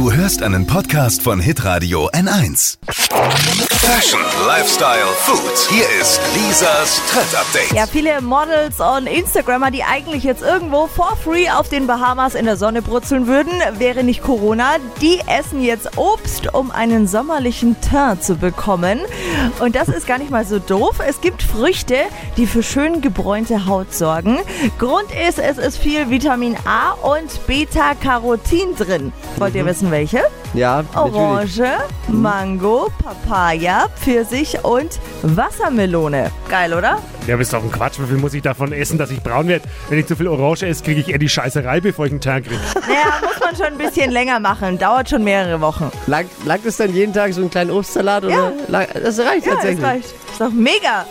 Du hörst einen Podcast von Hitradio N1. Fashion, Lifestyle, Food. Hier ist Lisas Trend Update. Ja, viele Models und Instagrammer, die eigentlich jetzt irgendwo for free auf den Bahamas in der Sonne brutzeln würden, wäre nicht Corona. Die essen jetzt Obst, um einen sommerlichen Teint zu bekommen. Und das ist gar nicht mal so doof. Es gibt Früchte, die für schön gebräunte Haut sorgen. Grund ist, es ist viel Vitamin A und Beta-Carotin drin. Wollt ihr wissen, welche? Ja, natürlich. Orange, Mango, Papaya, Pfirsich und Wassermelone. Geil, oder? Ja, aber ist doch ein Quatsch. Wie viel muss ich davon essen, dass ich braun werde? Wenn ich zu viel Orange esse, kriege ich eher die Scheißerei, bevor ich einen Tag kriege. Naja, muss man schon ein bisschen länger machen. Dauert schon mehrere Wochen. Langt, langt es dann jeden Tag so einen kleinen Obstsalat? Oder? Ja. Lang- Das reicht Ja, das tatsächlich. reicht. Ist doch mega.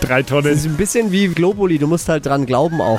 Drei Das Tonnen. ist ein bisschen wie Globuli, du musst halt dran glauben auch.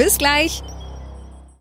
Bis gleich.